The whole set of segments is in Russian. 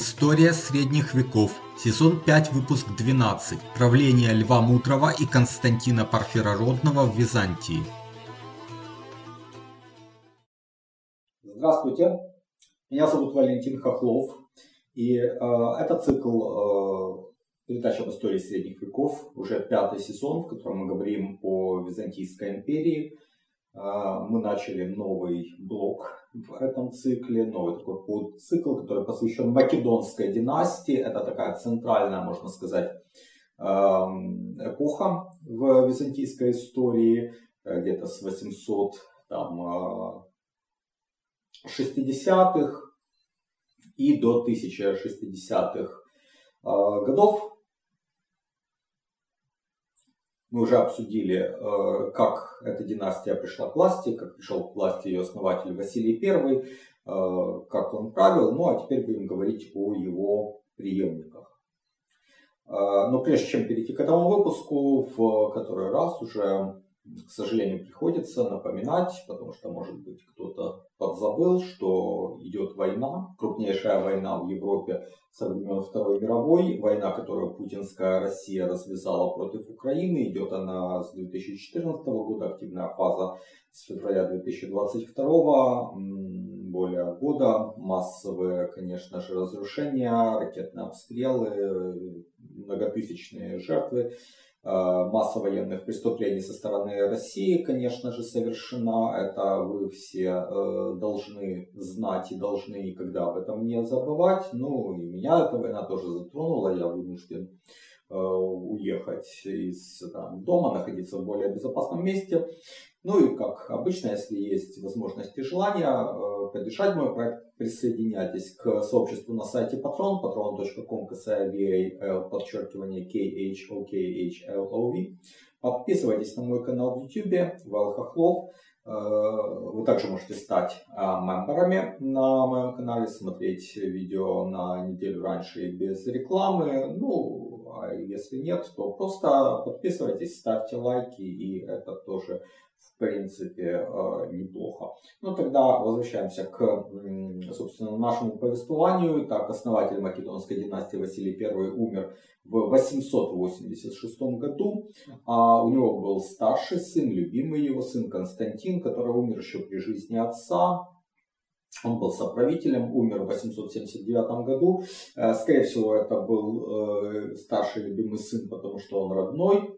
История средних веков. Сезон 5, выпуск 12. Правление Льва Мудрого и Константина Парфирородного в Византии. Здравствуйте, меня зовут Валентин Хохлов, и э, это цикл э, передач об истории средних веков, уже пятый сезон, в котором мы говорим о Византийской империи. Э, мы начали новый блок в этом цикле, новый такой подцикл, который посвящен Македонской династии. Это такая центральная, можно сказать, эм, эпоха в византийской истории, э, где-то с 800 там, 60-х э, и до 1060-х э, годов. Мы уже обсудили, э, как эта династия пришла к власти, как пришел к власти ее основатель Василий I, э, как он правил. Ну а теперь будем говорить о его преемниках. Э, но прежде чем перейти к этому выпуску, в который раз уже к сожалению, приходится напоминать, потому что, может быть, кто-то подзабыл, что идет война, крупнейшая война в Европе со времен Второй мировой, война, которую путинская Россия развязала против Украины, идет она с 2014 года, активная фаза с февраля 2022 более года, массовые, конечно же, разрушения, ракетные обстрелы, многотысячные жертвы. Э, масса военных преступлений со стороны России, конечно же, совершена. Это вы все э, должны знать и должны никогда об этом не забывать. Ну, и меня эта война тоже затронула. Я вынужден э, уехать из там, дома, находиться в более безопасном месте. Ну и как обычно, если есть возможность и желание э, поддержать мой проект, присоединяйтесь к сообществу на сайте Patron, patron.com, подчеркивание KHOKHLOV. Подписывайтесь на мой канал в YouTube, Вал. Э, вы также можете стать а, мемберами на моем канале, смотреть видео на неделю раньше и без рекламы. Ну, а если нет, то просто подписывайтесь, ставьте лайки, и это тоже в принципе, э, неплохо. Ну, тогда возвращаемся к, собственно, нашему повествованию. Так, основатель Македонской династии Василий I умер в 886 году. А у него был старший сын, любимый его сын Константин, который умер еще при жизни отца. Он был соправителем, умер в 879 году. Э, скорее всего, это был э, старший любимый сын, потому что он родной.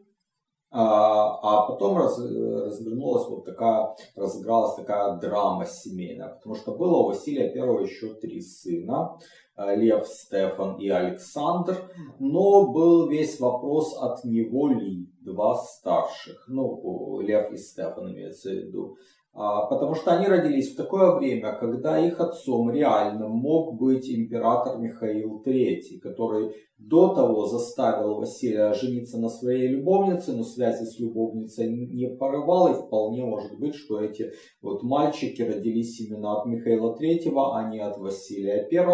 А, а потом раз, развернулась вот такая, разыгралась такая драма семейная, потому что было у Василия Первого еще три сына, э, Лев, Стефан и Александр, но был весь вопрос от него ли, два старших, ну, Лев и Стефан имеется в виду. А, потому что они родились в такое время, когда их отцом реально мог быть император Михаил III, который до того заставил Василия жениться на своей любовнице, но связи с любовницей не порывал, и вполне может быть, что эти вот мальчики родились именно от Михаила III, а не от Василия I.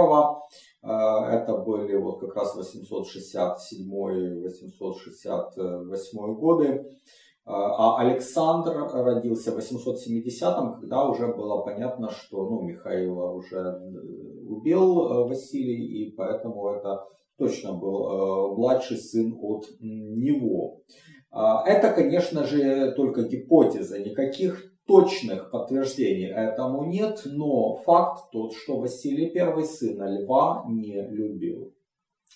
А, это были вот как раз 867-868 годы. А Александр родился в 870-м, когда уже было понятно, что ну, Михаила уже э, убил э, Василий, и поэтому это точно был э, младший сын от него. А, это, конечно же, только гипотеза, никаких точных подтверждений этому нет, но факт тот, что Василий I сына Льва не любил.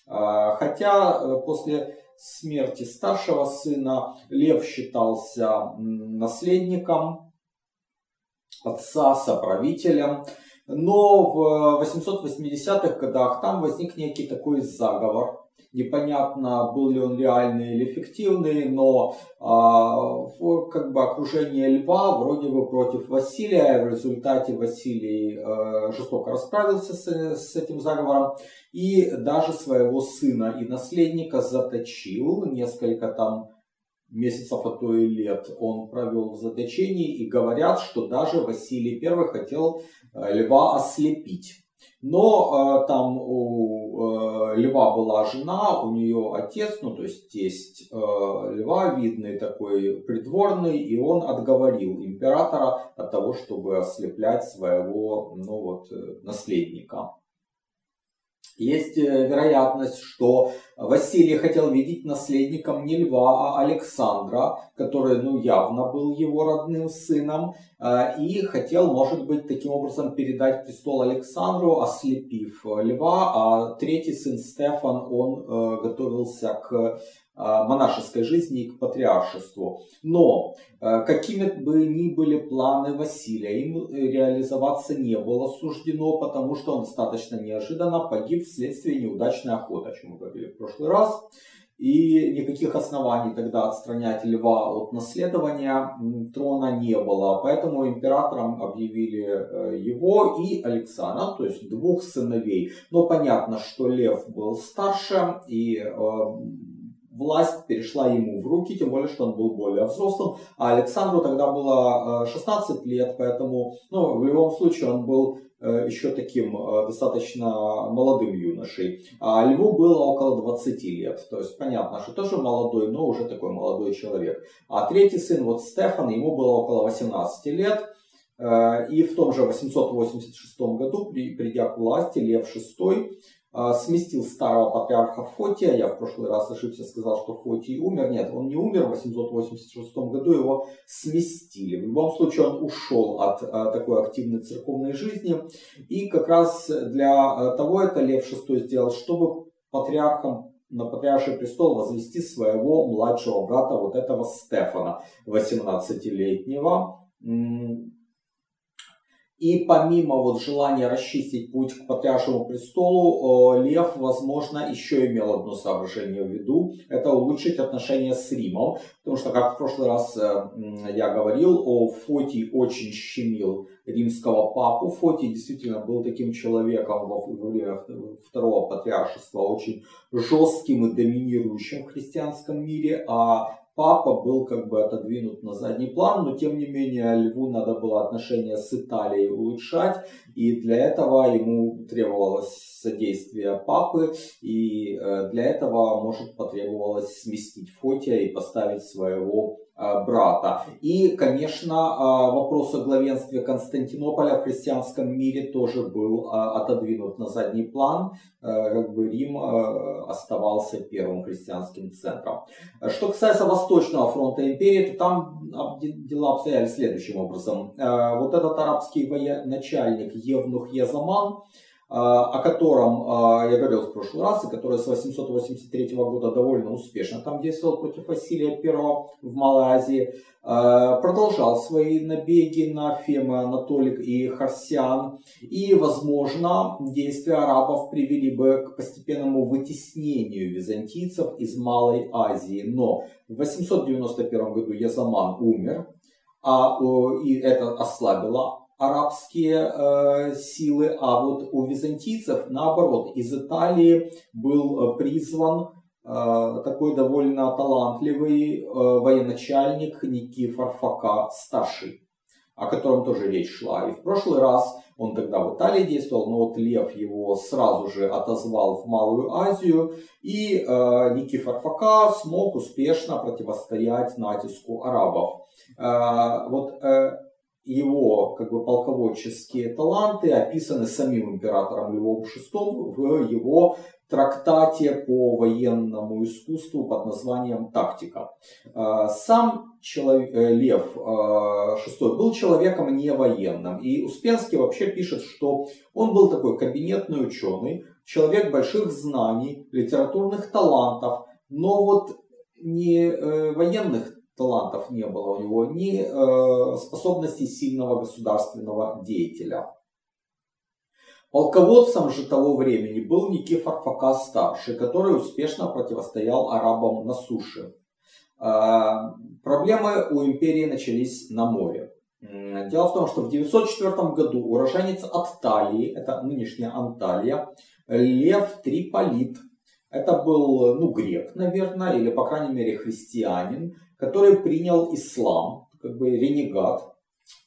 А, хотя после смерти старшего сына Лев считался наследником отца, соправителем. Но в 880-х годах там возник некий такой заговор Непонятно, был ли он реальный или фиктивный, но а, как бы окружение льва вроде бы против Василия. В результате Василий а, жестоко расправился с, с этим заговором и даже своего сына и наследника заточил. Несколько там месяцев, а то и лет он провел в заточении. И говорят, что даже Василий I хотел а, льва ослепить. Но э, там у э, льва была жена, у нее отец, ну то есть тесть э, льва, видный такой придворный, и он отговорил императора от того, чтобы ослеплять своего ну, вот, э, наследника. Есть э, вероятность, что Василий хотел видеть наследником не Льва, а Александра, который ну, явно был его родным сыном, э, и хотел, может быть, таким образом передать престол Александру, ослепив Льва, а третий сын Стефан, он э, готовился к Э, монашеской жизни и к патриаршеству. Но э, какими бы ни были планы Василия, им реализоваться не было суждено, потому что он достаточно неожиданно погиб вследствие неудачной охоты, о чем мы говорили в прошлый раз. И никаких оснований тогда отстранять льва от наследования трона не было. Поэтому императором объявили э, его и Александра, то есть двух сыновей. Но понятно, что лев был старше и власть перешла ему в руки, тем более, что он был более взрослым, а Александру тогда было 16 э, лет, поэтому ну, в любом случае он был э, еще таким э, достаточно молодым юношей. А Льву было около 20 лет. То есть понятно, что тоже молодой, но уже такой молодой человек. А третий сын, вот Стефан, ему было около 18 лет. И в том же 886 году, придя к власти, Лев VI сместил старого патриарха Фотия. Я в прошлый раз ошибся, сказал, что Фотий умер. Нет, он не умер. В 886 году его сместили. В любом случае он ушел от а, такой активной церковной жизни. И как раз для а, того это Лев VI сделал, чтобы патриархом на патриарший престол возвести своего младшего брата, вот этого Стефана, 18-летнего. И помимо вот желания расчистить путь к патриаршему престолу, э, Лев, возможно, еще имел одно соображение в виду. Это улучшить отношения с Римом. Потому что, как в прошлый раз э, я говорил, о Фотий очень щемил римского папу. Фотий действительно был таким человеком во время второго патриаршества, очень жестким и доминирующим в христианском мире. А папа был как бы отодвинут на задний план, но тем не менее Льву надо было отношения с Италией улучшать, и для этого ему требовалось содействие папы, и э, для этого, может, потребовалось сместить Фотия и поставить своего брата. И, конечно, э, вопрос о главенстве Константинополя в христианском мире тоже был э, отодвинут на задний план. Как бы Рим оставался первым христианским центром. Что касается Восточного фронта империи, то там дела обстояли следующим образом. Вот этот арабский военачальник Евнух Езаман, о котором я говорил в прошлый раз, и который с 883 года довольно успешно там действовал против Василия I в Малой Азии, продолжал свои набеги на Фемы, Анатолик и Харсиан. И, возможно, действия арабов привели бы к постепенному вытеснению византийцев из Малой Азии. Но в 891 году Язаман умер, а, и это ослабило арабские э, силы, а вот у византийцев наоборот из Италии был э, призван э, такой довольно талантливый э, военачальник Никифор Фока старший, о котором тоже речь шла. И в прошлый раз он тогда в Италии действовал, но вот Лев его сразу же отозвал в Малую Азию, и э, Никифор Фока смог успешно противостоять натиску арабов. Э, вот э, его как бы, полководческие таланты описаны самим императором Львом VI в его трактате по военному искусству под названием «Тактика». А, сам э, Лев VI а, был человеком не военным, и Успенский вообще пишет, что он был такой кабинетный ученый, человек больших знаний, литературных талантов, но вот не э, военных талантов не было у него, ни э, способностей сильного государственного деятеля. Полководцем же того времени был Никифор Фока старший, который успешно противостоял арабам на суше. Э, проблемы у империи начались на море. Дело в том, что в 904 году уроженец Атталии, это нынешняя Анталия, Лев Триполит, это был ну, грек, наверное, или по крайней мере христианин, который принял ислам, как бы ренегат,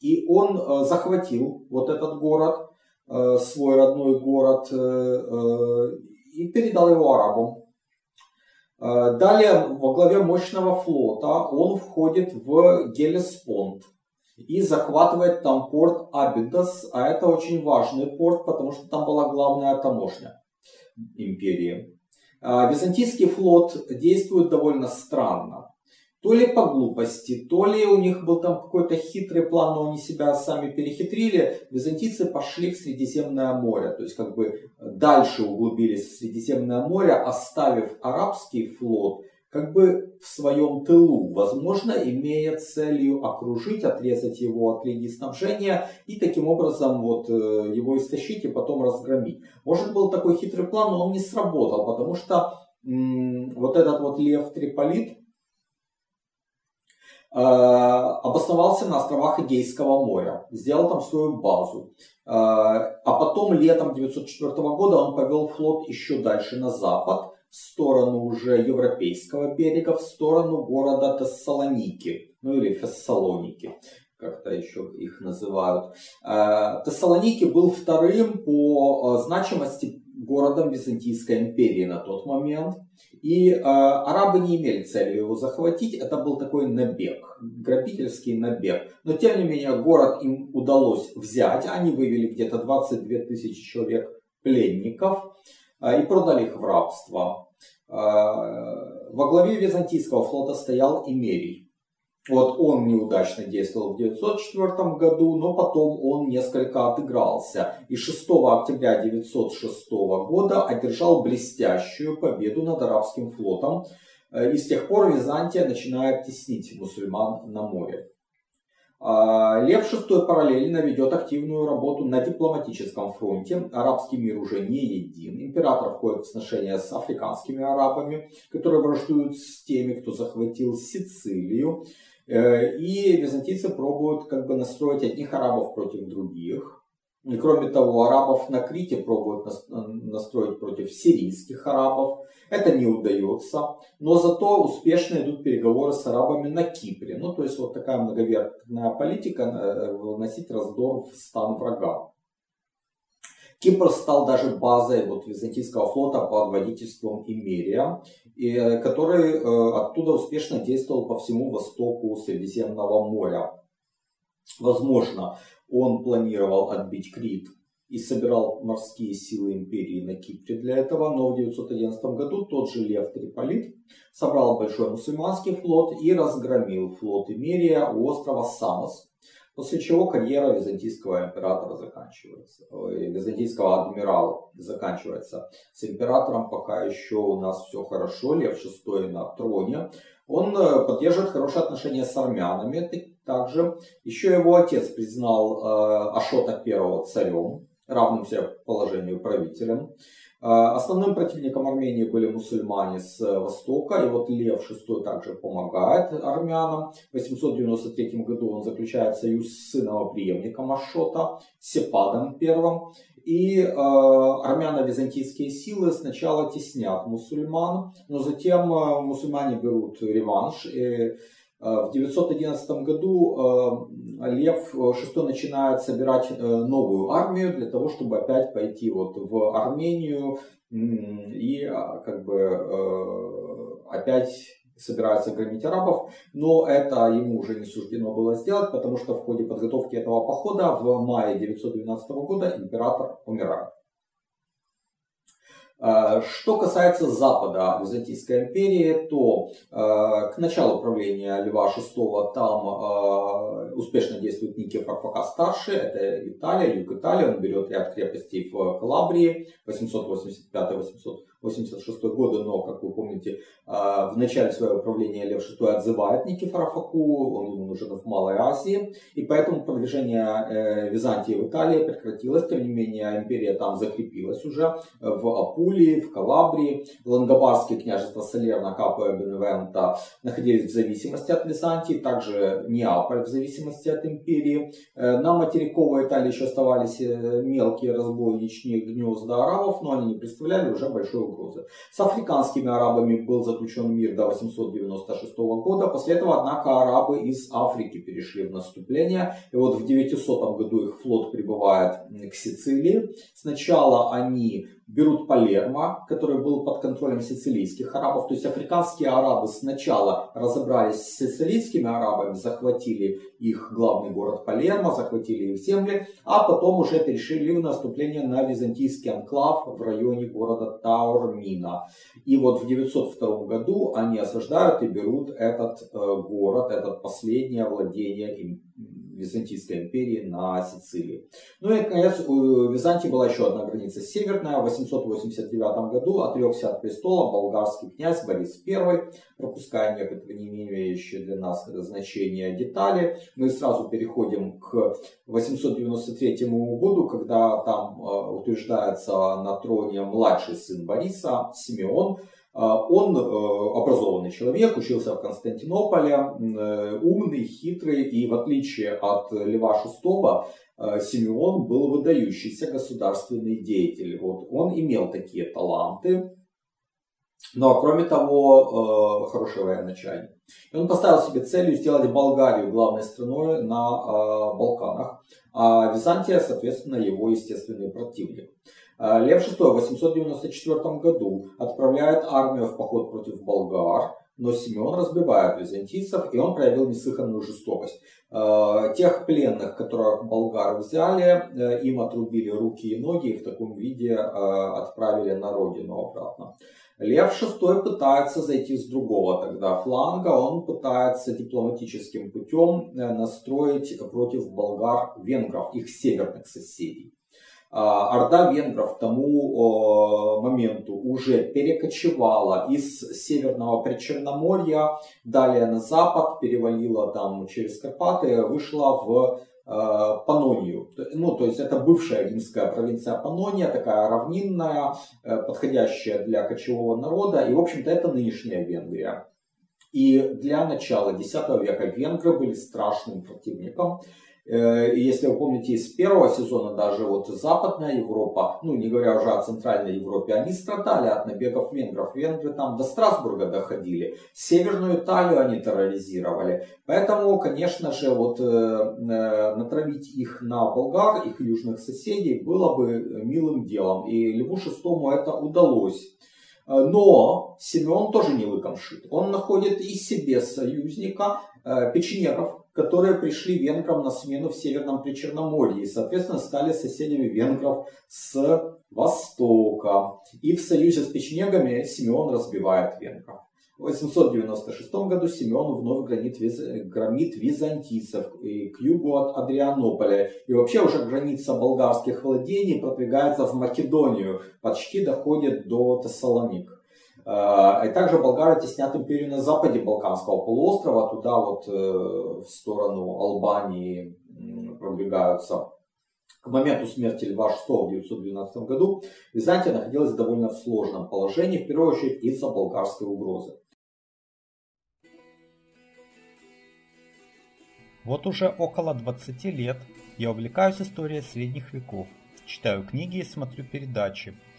и он э, захватил вот этот город, э, свой родной город, э, и передал его арабам. Далее во главе мощного флота он входит в Гелеспонд и захватывает там порт Абидос, а это очень важный порт, потому что там была главная таможня. империи. Византийский флот действует довольно странно. То ли по глупости, то ли у них был там какой-то хитрый план, но они себя сами перехитрили. Византийцы пошли в Средиземное море, то есть как бы дальше углубились в Средиземное море, оставив арабский флот как бы в своем тылу, возможно, имея целью окружить, отрезать его от линии снабжения и таким образом вот э, его истощить и потом разгромить. Может был такой хитрый план, но он не сработал, потому что вот этот вот Лев Триполит, э, обосновался на островах Эгейского моря, сделал там свою базу. Э, а потом летом 904 года он повел флот еще дальше на запад, в сторону уже европейского берега, в сторону города Тессалоники, ну или Фессалоники, как-то еще их называют. Э, Тессалоники был вторым по э, значимости городом Византийской империи на тот момент. И э, арабы не имели цели его захватить, это был такой набег, грабительский набег. Но тем не менее город им удалось взять, они вывели где-то 22 тысячи человек пленников. А, и продали их в рабство. А, во главе византийского флота стоял Имерий. Вот он неудачно действовал в 904 году, но потом он несколько отыгрался. И 6 октября 906 года одержал блестящую победу над арабским флотом. И с тех пор Византия начинает теснить мусульман на море. А, Лев VI параллельно ведет активную работу на дипломатическом фронте. Арабский мир уже не един. Император входит в сношения с африканскими арабами, которые враждуют с теми, кто захватил Сицилию. Э, и византийцы пробуют как бы настроить одних арабов против других. И кроме того, арабов на Крите пробуют настроить против сирийских арабов. Это не удается. Но зато успешно идут переговоры с арабами на Кипре. Ну, то есть вот такая многовертная политика э, вносить раздор в стан врага. Кипр стал даже базой вот, византийского флота под водительством Имерия, и, который э, оттуда успешно действовал по всему востоку Средиземного моря. Возможно, он планировал отбить Крит и собирал морские силы империи на Кипре для этого, но в 911 году тот же Лев Триполит собрал большой мусульманский флот и разгромил флот Имерия у острова Самос, после чего карьера византийского императора заканчивается, византийского адмирала заканчивается. С императором пока еще у нас все хорошо, Лев VI на троне, он э, поддерживает хорошие отношения с армянами, также. Еще его отец признал э, Ашота I царем, равным себе положению правителем. Э, основным противником Армении были мусульмане с востока, и вот Лев VI также помогает армянам. В 893 году он заключает союз с сыном преемником Ашота, Сепадом I. И э, армяно-византийские силы сначала теснят мусульман, но затем э, мусульмане берут реванш. И, в 911 году э, Лев VI начинает собирать э, новую армию для того, чтобы опять пойти вот в Армению и а, как бы опять собирается громить арабов, но это ему уже не суждено было сделать, потому что в ходе подготовки этого похода в мае 912 года император умирает. Э, что касается Запада Византийской империи, то э, к началу правления Льва VI там э, успешно действует Никифор Фока старший, это Италия, юг Италии, он берет ряд крепостей в Калабрии, 885-886 годы, но, как вы помните, в начале своего правления Лев VI отзывает Никифора Фоку, он ему нужен в Малой Азии, и поэтому продвижение Византии в Италии прекратилось, тем не менее империя там закрепилась уже в Апулии, в Калабрии, Лангобарские княжества Салерна, Капо и Беневента находились в зависимости от Византии, также Неаполь в зависимости от империи. Э, на материковой Италии еще оставались э, мелкие разбойничные гнезда арабов, но они не представляли уже большой угрозы. С африканскими арабами был заключен мир до 896 года. После этого, однако, арабы из Африки перешли в наступление. И вот в 900 году их флот прибывает к Сицилии. Сначала они берут Палермо, который был под контролем сицилийских арабов. То есть африканские арабы сначала разобрались с сицилийскими арабами, захватили их главный город Палермо, захватили их земли, а потом уже перешли в наступление на византийский анклав в районе города Таурмина. И вот в 902 году они осаждают и берут этот э, город, этот последнее владение им Византийской империи на Сицилии. Ну и, наконец, у Византии была еще одна граница северная. В 889 году отрекся от престола болгарский князь Борис I, пропуская некоторые не имеющие для нас значения детали. Мы сразу переходим к 893 году, когда там э, утверждается на троне младший сын Бориса, Симеон, он э, образованный человек, учился в Константинополе, э, умный, хитрый, и в отличие от Льва VI, э, Симеон был выдающийся государственный деятель. Вот он имел такие таланты, но кроме того, хороший военачальник. И он поставил себе целью сделать Болгарию главной страной на Балканах, а Византия, соответственно, его естественный противник. А, Лев VI в 894 году отправляет армию в поход против болгар, но Симеон разбивает византийцев, и он проявил неслыханную жестокость. А, тех пленных, которых болгары взяли, э, им отрубили руки и ноги и в таком виде а, отправили на родину обратно. Лев VI пытается зайти с другого тогда фланга, он пытается дипломатическим путем э, настроить против болгар венгров, их северных соседей. А, орда венгров к тому моменту уже перекочевала из Северного Причерноморья, далее на запад, перевалила там через Карпаты, вышла в а, Панонию. Ну, то есть это бывшая римская провинция Панония, такая равнинная, э, подходящая для кочевого народа. И, в общем-то, это нынешняя Венгрия. И для начала X века венгры были страшным противником. Э, если вы помните, из первого сезона даже вот Западная Европа, ну не говоря уже о Центральной Европе, они страдали от набегов венгров. Венгры там до Страсбурга доходили. Северную Италию они терроризировали. Поэтому, конечно же, вот э, э, натравить их на болгар, их южных соседей, было бы милым делом. И Льву VI это удалось. Но Симеон тоже не лыком шит. Он находит и себе союзника, печенегов, которые пришли венграм на смену в Северном Причерноморье и, соответственно, стали соседями венгров с востока. И в союзе с печенегами Симеон разбивает венгров. В 896 году Симеон вновь гранит, громит византийцев и к югу от Адрианополя. И вообще уже граница болгарских владений продвигается в Македонию, почти доходит до Тессалоник. Э, и также болгары теснят империю на западе Балканского полуострова, туда вот э, в сторону Албании продвигаются. К моменту смерти Льва VI в 912 году Византия находилась в довольно сложном положении, в первую очередь из-за болгарской угрозы. Вот уже около 20 лет я увлекаюсь историей средних веков, читаю книги и смотрю передачи,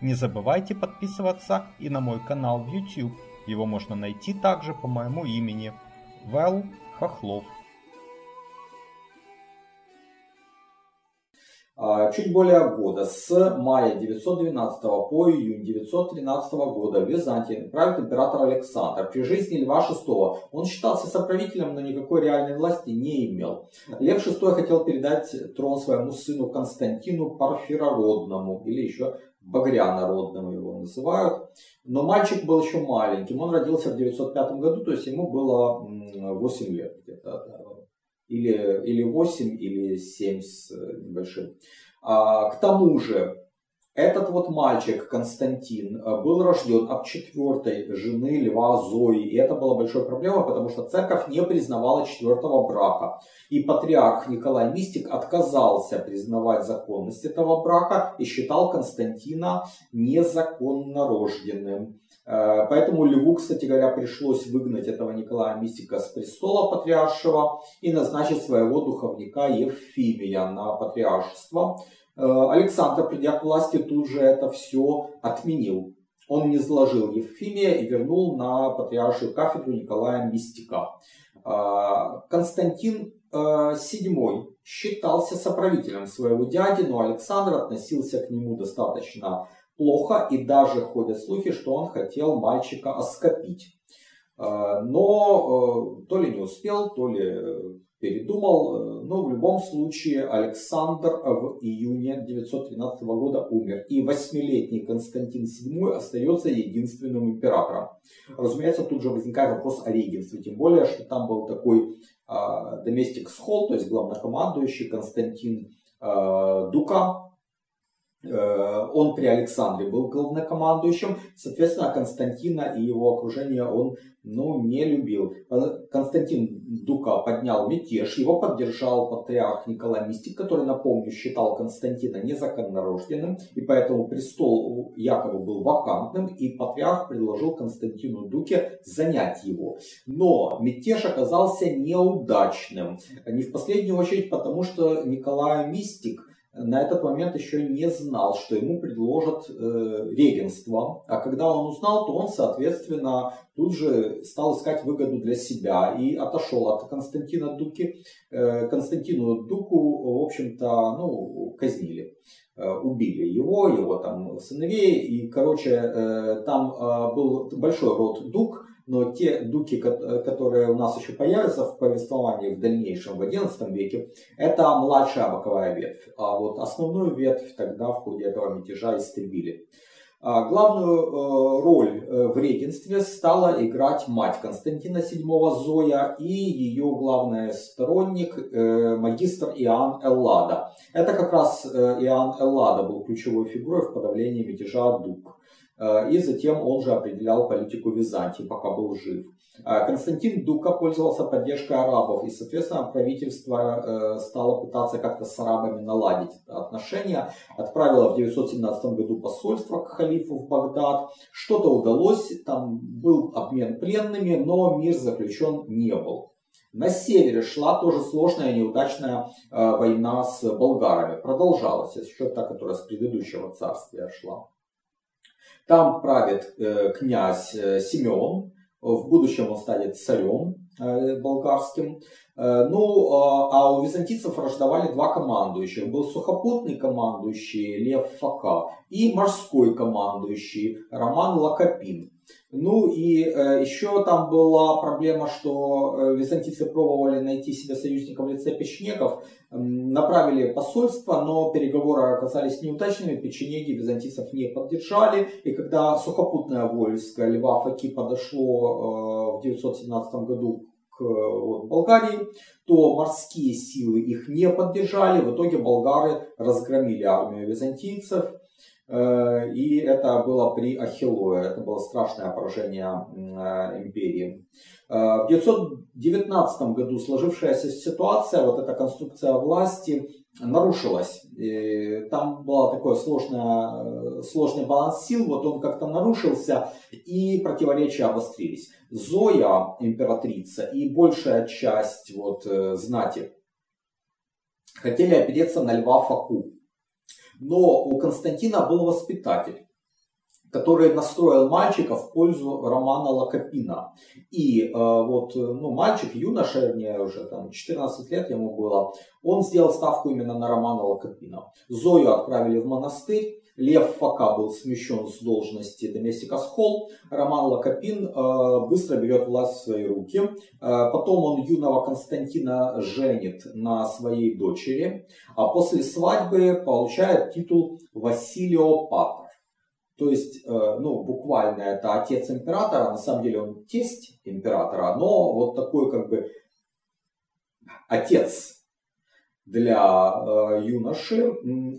Не забывайте подписываться и на мой канал в YouTube. Его можно найти также по моему имени. Вэл Хохлов. А, чуть более года, с мая 912 по июнь 913 года в Византии правит император Александр. При жизни Льва VI он считался соправителем, но никакой реальной власти не имел. Лев VI хотел передать трон своему сыну Константину Парфирородному, или еще Багрянородным его называют. Но мальчик был еще маленьким, он родился в 905 году, то есть ему было 8 лет где-то или, или 8, или 7 с небольшим. А, к тому же, Этот вот мальчик Константин э, был рожден от четвертой жены Льва Зои. И это была большая проблема, потому что церковь не признавала четвертого брака. И патриарх Николай Мистик отказался признавать законность этого брака и считал Константина незаконно рожденным. Э, поэтому Льву, кстати говоря, пришлось выгнать этого Николая Мистика с престола патриаршего и назначить своего духовника Евфимия на патриаршество. Э, Александр, придя к власти, тут же это все отменил. Он не сложил Евфимия и вернул на патриаршую кафедру Николая Мистика. Э, Константин VII э, считался соправителем своего дяди, но Александр относился к нему достаточно плохо и даже ходят слухи, что он хотел мальчика оскопить. Но то ли не успел, то ли передумал, э, но в любом случае Александр в июне 913 года умер, и восьмилетний Константин VII остается единственным императором. Разумеется, тут же возникает вопрос о регенстве, тем более, что там был такой доместик Схол, то есть главнокомандующий Константин э, Дука, Э, он при Александре был главнокомандующим, соответственно, Константина и его окружение он ну, не любил. Э, Константин Дука поднял мятеж, его поддержал патриарх Николай Мистик, который, напомню, считал Константина незаконнорожденным, и поэтому престол якобы был вакантным, и патриарх предложил Константину Дуке занять его. Но мятеж оказался неудачным, не в последнюю очередь потому, что Николай Мистик на этот момент еще не знал, что ему предложат э, регенство. А когда он узнал, то он, соответственно, тут же стал искать выгоду для себя и отошел от Константина Дуки. Э, Константину Дуку, в общем-то, ну, казнили. Э, убили его, его там сыновей. И, короче, э, там э, был большой род Дук, но те дуки, которые у нас еще появятся в повествовании в дальнейшем, в XI веке, это младшая боковая ветвь. А вот основную ветвь тогда в ходе этого мятежа истребили. А главную э, роль э, в регенстве стала играть мать Константина VII Зоя и ее главный сторонник э, магистр Иоанн Эллада. Это как раз Иоанн Эллада был ключевой фигурой в подавлении мятежа Дук. Э, и затем он же определял политику Византии, пока был жив. Э, Константин Дука пользовался поддержкой арабов, и, соответственно, правительство э, стало пытаться как-то с арабами наладить отношения. Отправило в 917 году посольство к халифу в Багдад. Что-то удалось, там был обмен пленными, но мир заключен не был. На севере шла тоже сложная неудачная война с болгарами. Продолжалась, еще та, которая с предыдущего царствия шла. Там правит э, князь э, Семен, в будущем он станет царем э, болгарским. Ну, а у византийцев враждовали два командующих. Был сухопутный командующий Лев Фака и морской командующий Роман Лакопин. Ну и э, еще там была проблема, что э, византийцы пробовали найти себе союзников в лице печенегов, э, направили посольство, но переговоры оказались неудачными, печенеги византийцев не поддержали, и когда сухопутное войско Льва Факи подошло э, в 917 году к вот, Болгарии, то морские силы их не поддержали, в итоге болгары разгромили армию византийцев, и это было при Ахиллое, это было страшное поражение э, империи. Э, в 919 году сложившаяся ситуация, вот эта конструкция власти нарушилась. И там был такой сложный баланс сил, вот он как-то нарушился, и противоречия обострились. Зоя, императрица, и большая часть вот, знати хотели опереться на Льва Факу. Но у Константина был воспитатель, который настроил мальчика в пользу Романа Лакопина. И э, вот ну, мальчик, юноша, мне уже там 14 лет ему было, он сделал ставку именно на Романа Лакопина. Зою отправили в монастырь, Лев Фака был смещен с должности доместика Схол. Роман Лакопин э, быстро берет власть в свои руки. Э, потом он юного Константина женит на своей дочери. А после свадьбы получает титул Василио Патр. То есть, э, ну, буквально это отец императора, на самом деле он тесть императора, но вот такой как бы отец для э, юноши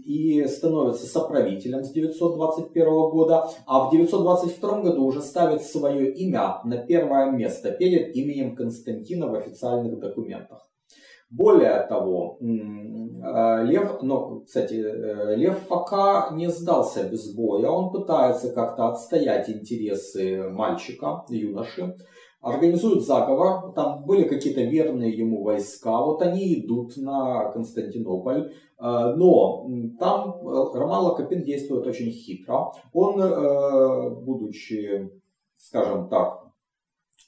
и становится соправителем с 921 года, а в 922 году уже ставит свое имя на первое место перед именем Константина в официальных документах. Более того, э, Лев, ну, кстати, э, Лев пока не сдался без боя, он пытается как-то отстоять интересы мальчика, юноши, организуют заговор, там были какие-то верные ему войска, вот они идут на Константинополь, э, но там Роман Лакопин действует очень хитро. Он, будучи, скажем так,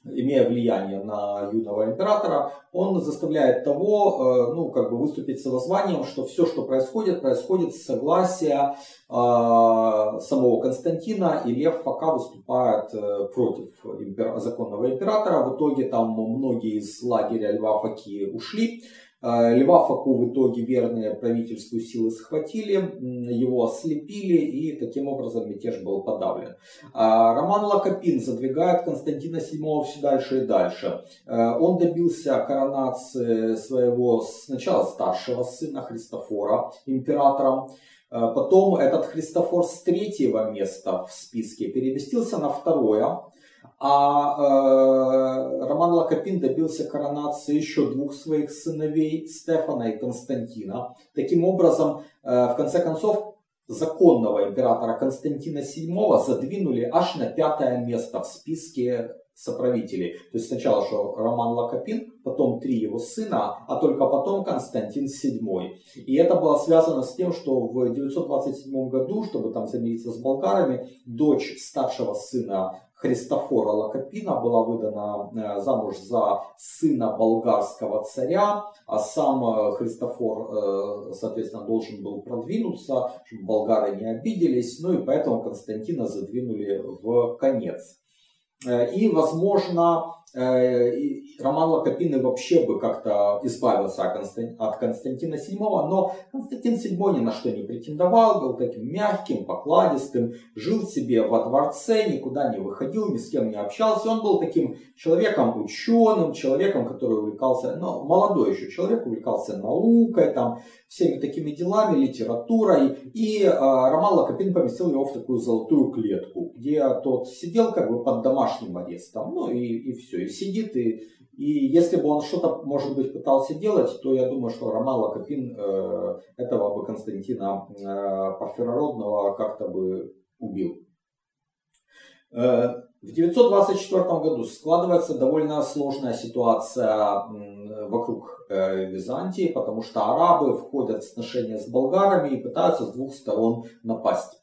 имея влияние на юного императора, он заставляет того, э, ну, как бы выступить с воззванием, что все, что происходит, происходит с согласия э, самого Константина, и Лев пока выступает э, против импер... законного императора. В итоге там многие из лагеря Льва Факи ушли, Льва Факу в итоге верные правительству силы схватили, его ослепили и таким образом мятеж был подавлен. А, Роман Лакопин задвигает Константина VII все дальше и дальше. А, он добился коронации своего сначала старшего сына Христофора императором, Потом этот Христофор с третьего места в списке переместился на второе, а э, Роман Лакопин добился коронации еще двух своих сыновей, Стефана и Константина. Таким образом, э, в конце концов, законного императора Константина VII задвинули аж на пятое место в списке соправителей. То есть сначала что Роман Лакопин, потом три его сына, а только потом Константин VII. И это было связано с тем, что в 927 году, чтобы там замириться с болгарами, дочь старшего сына Христофора Лакопина была выдана э, замуж за сына болгарского царя, а сам э, Христофор, э, соответственно, должен был продвинуться, чтобы болгары не обиделись, ну и поэтому Константина задвинули в конец. И, возможно, Роман Лакопин вообще бы как-то избавился от Константина VII, но Константин VII ни на что не претендовал, был таким мягким, покладистым, жил себе во дворце, никуда не выходил, ни с кем не общался. Он был таким человеком ученым, человеком, который увлекался, ну, молодой еще человек, увлекался наукой, там, всеми такими делами, литературой. И э, Роман Лакопин поместил его в такую золотую клетку, где тот сидел как бы под домашним арестом, ну и, и все, сидит и и если бы он что-то, может быть, пытался делать, то я думаю, что Роман Лакопин э, этого бы Константина э, Парфирородного как-то бы убил. Э, в 924 году складывается довольно сложная ситуация вокруг э, Византии, потому что арабы входят в сношения с болгарами и пытаются с двух сторон напасть.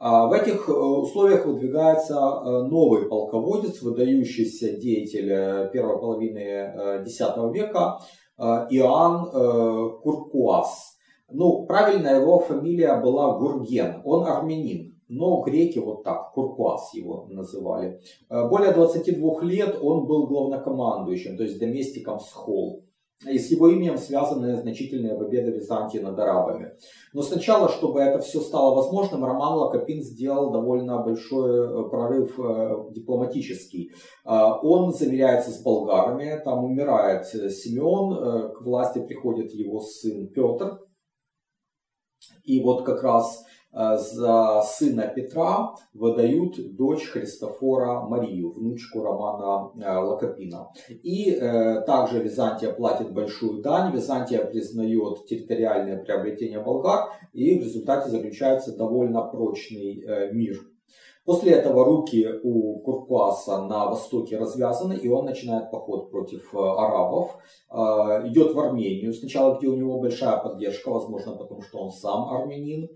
А в этих э, условиях выдвигается э, новый полководец, выдающийся деятель э, первой половины X века Иоанн Куркуас. Ну, правильно его фамилия была Гурген, он армянин. Но греки вот так, Куркуас его называли. Более 22 лет он был главнокомандующим, то есть доместиком Схол и с его именем связаны значительные победы Византии над арабами. Но сначала, чтобы это все стало возможным, Роман Лакопин сделал довольно большой э, прорыв э, дипломатический. А, он замеряется с болгарами, там умирает Симеон, э, к власти приходит его сын Петр. И вот как раз Э, за сына Петра выдают дочь Христофора Марию, внучку Романа э, Лакопина. И э, также Византия платит большую дань, Византия признает территориальное приобретение болгар, и в результате заключается довольно прочный мир После этого руки у Куркуаса на востоке развязаны, и он начинает поход против э, арабов. Э, идет в Армению сначала, где у него большая поддержка, возможно, потому что он сам армянин.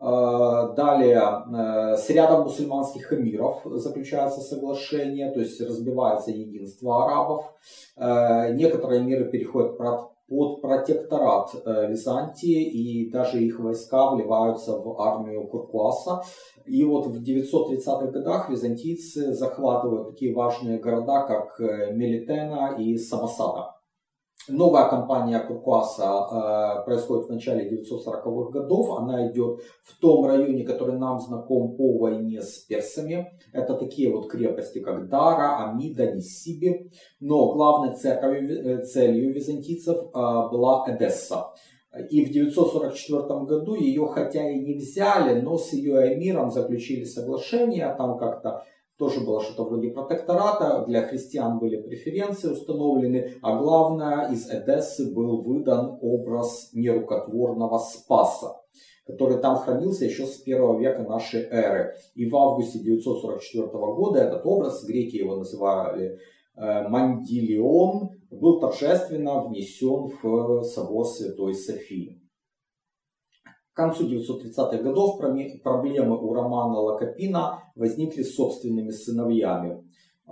Э, далее с рядом мусульманских эмиров заключается соглашение, то есть разбивается единство арабов. Некоторые миры переходят под протекторат Византии, и даже их войска вливаются в армию Куркуаса. И вот в 930-х годах византийцы захватывают такие важные города, как э, Мелитена и Самосада. Новая кампания Куркуаса э, происходит в начале 940-х годов. Она идет в том районе, который нам знаком по войне с персами. Это такие вот крепости, как Дара, Амида, Ниссиби. Но главной целью, э, целью византийцев э, была Эдесса. И в 944 году ее хотя и не взяли, но с ее эмиром заключили соглашение, там как-то тоже было что-то вроде протектората, для христиан были преференции установлены, а главное, из Эдессы был выдан образ нерукотворного Спаса который там хранился еще с первого века нашей эры. И в августе 944 года этот образ, греки его называли э, Мандилион, был торжественно внесен в собор Святой Софии. Концу 930-х годов проблемы у Романа Лакопина возникли с собственными сыновьями.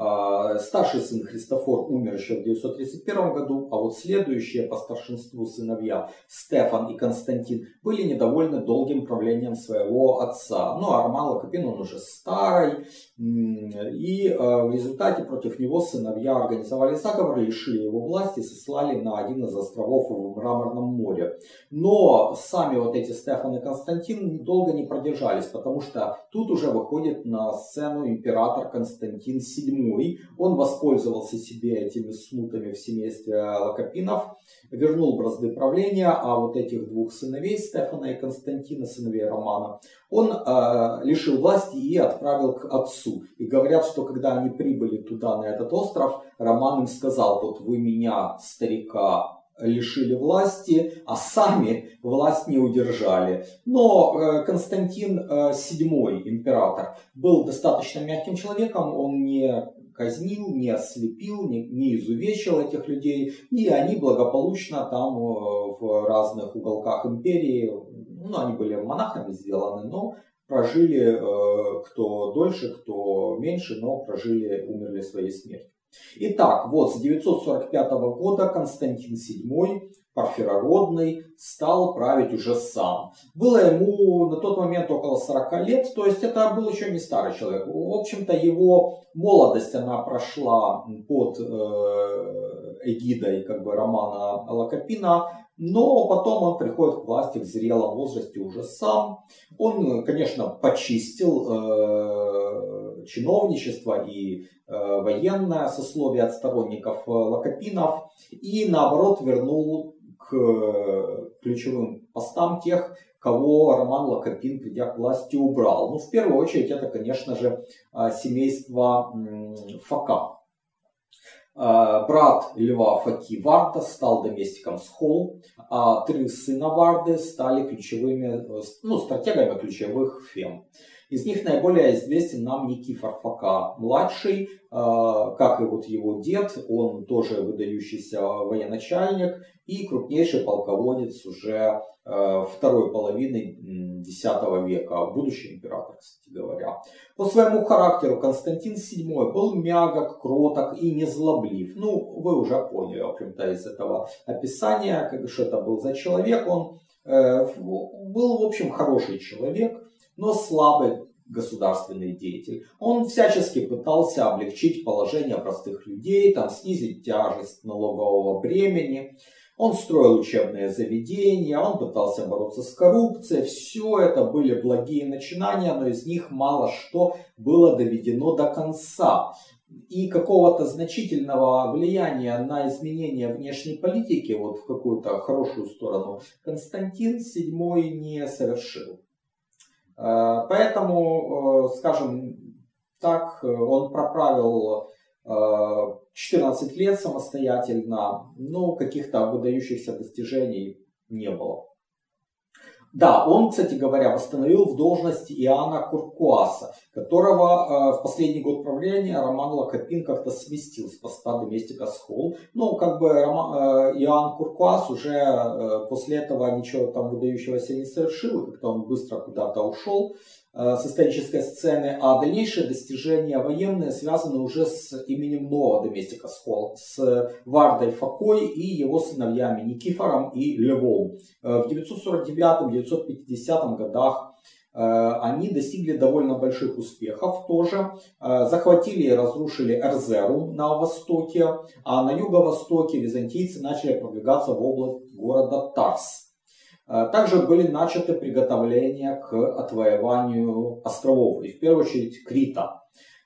А, старший сын Христофор умер еще в 931 году, а вот следующие по старшинству сыновья Стефан и Константин были недовольны долгим правлением своего отца. Ну, а Роман Лакопин, он уже старый, и а, в результате против него сыновья организовали заговор, лишили его власти, сослали на один из островов в Мраморном море. Но сами вот эти Стефан и Константин долго не продержались, потому что тут уже выходит на сцену император Константин VII седьмой, он воспользовался себе этими смутами в семействе Лакопинов, вернул бразды правления, а вот этих двух сыновей, Стефана и Константина, сыновей Романа, он э, лишил власти и отправил к отцу. И говорят, что когда они прибыли туда, на этот остров, Роман им сказал, вот вы меня, старика, лишили власти, а сами власть не удержали. Но э, Константин VII, э, император, был достаточно мягким человеком, он не казнил, не ослепил, не, не изувечил этих людей, и они благополучно там э, в разных уголках империи, ну, они были монахами сделаны, но прожили э, кто дольше, кто меньше, но прожили, умерли своей смертью. Итак, вот с 945 года Константин VII Парфирородный стал править уже сам. Было ему на тот момент около 40 лет, то есть это был еще не старый человек. В общем-то, его молодость, она прошла под э, эгидой как бы, романа Лакопина, но потом он приходит к власти в зрелом возрасте уже сам. Он, конечно, почистил э, чиновничество и э, военное сословие от сторонников э, Лакопинов и наоборот вернул к ключевым постам тех, кого Роман Лакопин, придя к власти, убрал. Ну, в первую очередь, это, конечно же, а, семейство Фока. А, брат Льва Факи Варда стал доместиком Схол, а три сына Варды стали ключевыми, ну, стратегами ключевых фем. Из них наиболее известен нам Никифор Фока младший, а, как и вот его дед, он тоже выдающийся военачальник и крупнейший полководец уже а, второй половины X века, будущий император, кстати говоря. По своему характеру Константин VII был мягок, кроток и незлоблив. Ну, вы уже поняли, в общем-то, из этого описания, как, что это был за человек. Он э, был, в общем, хороший человек, но слабый государственный деятель. Он всячески пытался облегчить положение простых людей, там, снизить тяжесть налогового бремени. Он строил учебные заведения, он пытался бороться с коррупцией. Все это были благие начинания, но из них мало что было доведено до конца. И какого-то значительного влияния на изменение внешней политики, вот в какую-то хорошую сторону, Константин VII не совершил. Э, поэтому, э, скажем так, он проправил 14 э, лет самостоятельно, но каких-то выдающихся достижений не было. Да, он, кстати говоря, восстановил в должности Иоанна Куркуаса, которого э, в последний год правления Роман Лакопин как-то сместил с поста доместика Схол. Ну, как бы Роман, э, Иоанн Куркуас уже э, после этого ничего там выдающегося не совершил, как-то он быстро куда-то ушел. Э, с исторической сцены, а дальнейшие достижения военные связаны уже с именем нового доместика Схол, с Вардой Факой и его сыновьями Никифором и Львом. В 949-950 годах они достигли довольно больших успехов тоже. Захватили и разрушили Эрзеру на востоке, а на юго-востоке византийцы начали продвигаться в область города Тарс. А, также были начаты приготовления к отвоеванию островов, и в первую очередь Крита.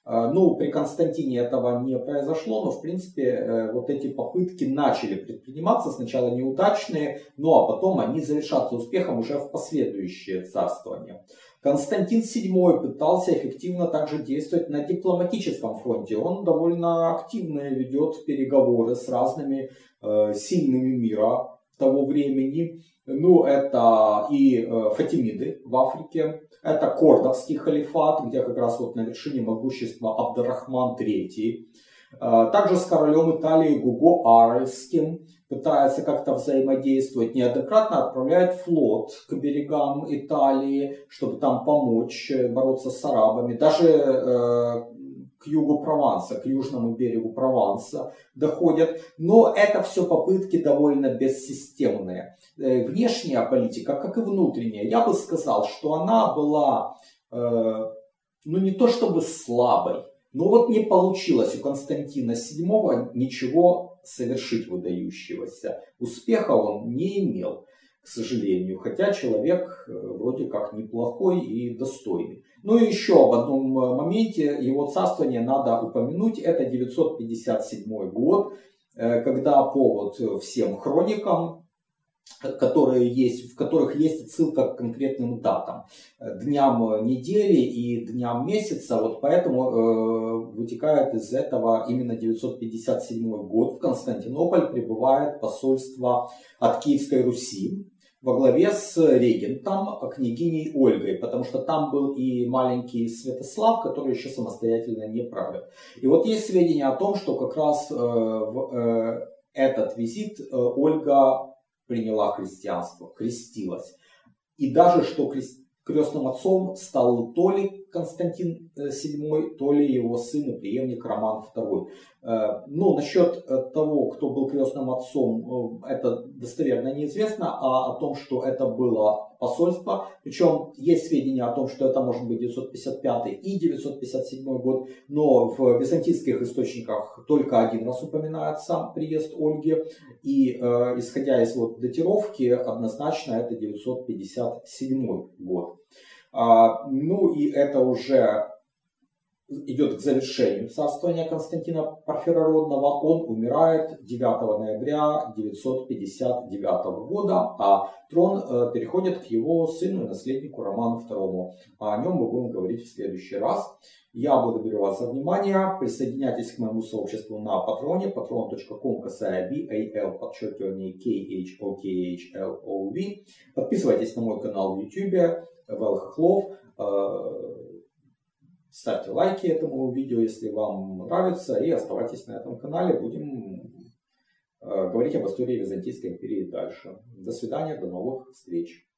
Ну, при Константине этого не произошло, но, в принципе, вот эти попытки начали предприниматься, сначала неудачные, ну а потом они завершатся успехом уже в последующее царствование. Константин VII пытался эффективно также действовать на дипломатическом фронте. Он довольно активно ведет переговоры с разными э, сильными мира того времени. Ну, это и э, Фатимиды в Африке, это Кордовский халифат, где как раз вот на вершине могущества Абдарахман III. Э, также с королем Италии Гуго Аральским пытается как-то взаимодействовать, неоднократно отправляет флот к берегам Италии, чтобы там помочь бороться с арабами. Даже э, к югу Прованса, к южному берегу Прованса доходят. Но это все попытки довольно бессистемные. Э, внешняя политика, как и внутренняя, я бы сказал, что она была, э, ну не то чтобы слабой, но вот не получилось у Константина VII ничего совершить выдающегося. Успеха он не имел, к сожалению, хотя человек э, вроде как неплохой и достойный. Ну и еще об одном э, моменте его царствования надо упомянуть. Это 957 год, э, когда по вот всем хроникам, которые есть, в которых есть отсылка к конкретным датам, дням недели и дням месяца. Вот поэтому э, вытекает из этого именно 957 год. В Константинополь прибывает посольство от Киевской Руси во главе с регентом, княгиней Ольгой, потому что там был и маленький Святослав, который еще самостоятельно не правил. И вот есть сведения о том, что как раз э, в э, этот визит э, Ольга приняла христианство, крестилась. И даже что крест крестным отцом стал то ли Константин VII, то ли его сын и преемник Роман II. Э, ну, насчет э, того, кто был крестным отцом, э, это достоверно неизвестно, а о том, что это было посольство, причем есть сведения о том, что это может быть 955 и 957 год, но в византийских источниках только один раз упоминается приезд Ольги, и исходя из вот датировки, однозначно это 957 год. А, ну и это уже идет к завершению царствования Константина Парфирородного. Он умирает 9 ноября 959 года, а трон э, переходит к его сыну и наследнику Роману II. А о нем мы будем говорить в следующий раз. Я благодарю вас за внимание. Присоединяйтесь к моему сообществу на Патроне, patron.com, касая BAL, подчеркивание KHOKHLOV. Подписывайтесь на мой канал в YouTube. Вэл Хохлов. Ставьте лайки этому видео, если вам нравится, и оставайтесь на этом канале. Будем э, говорить об истории Византийской империи дальше. До свидания, до новых встреч.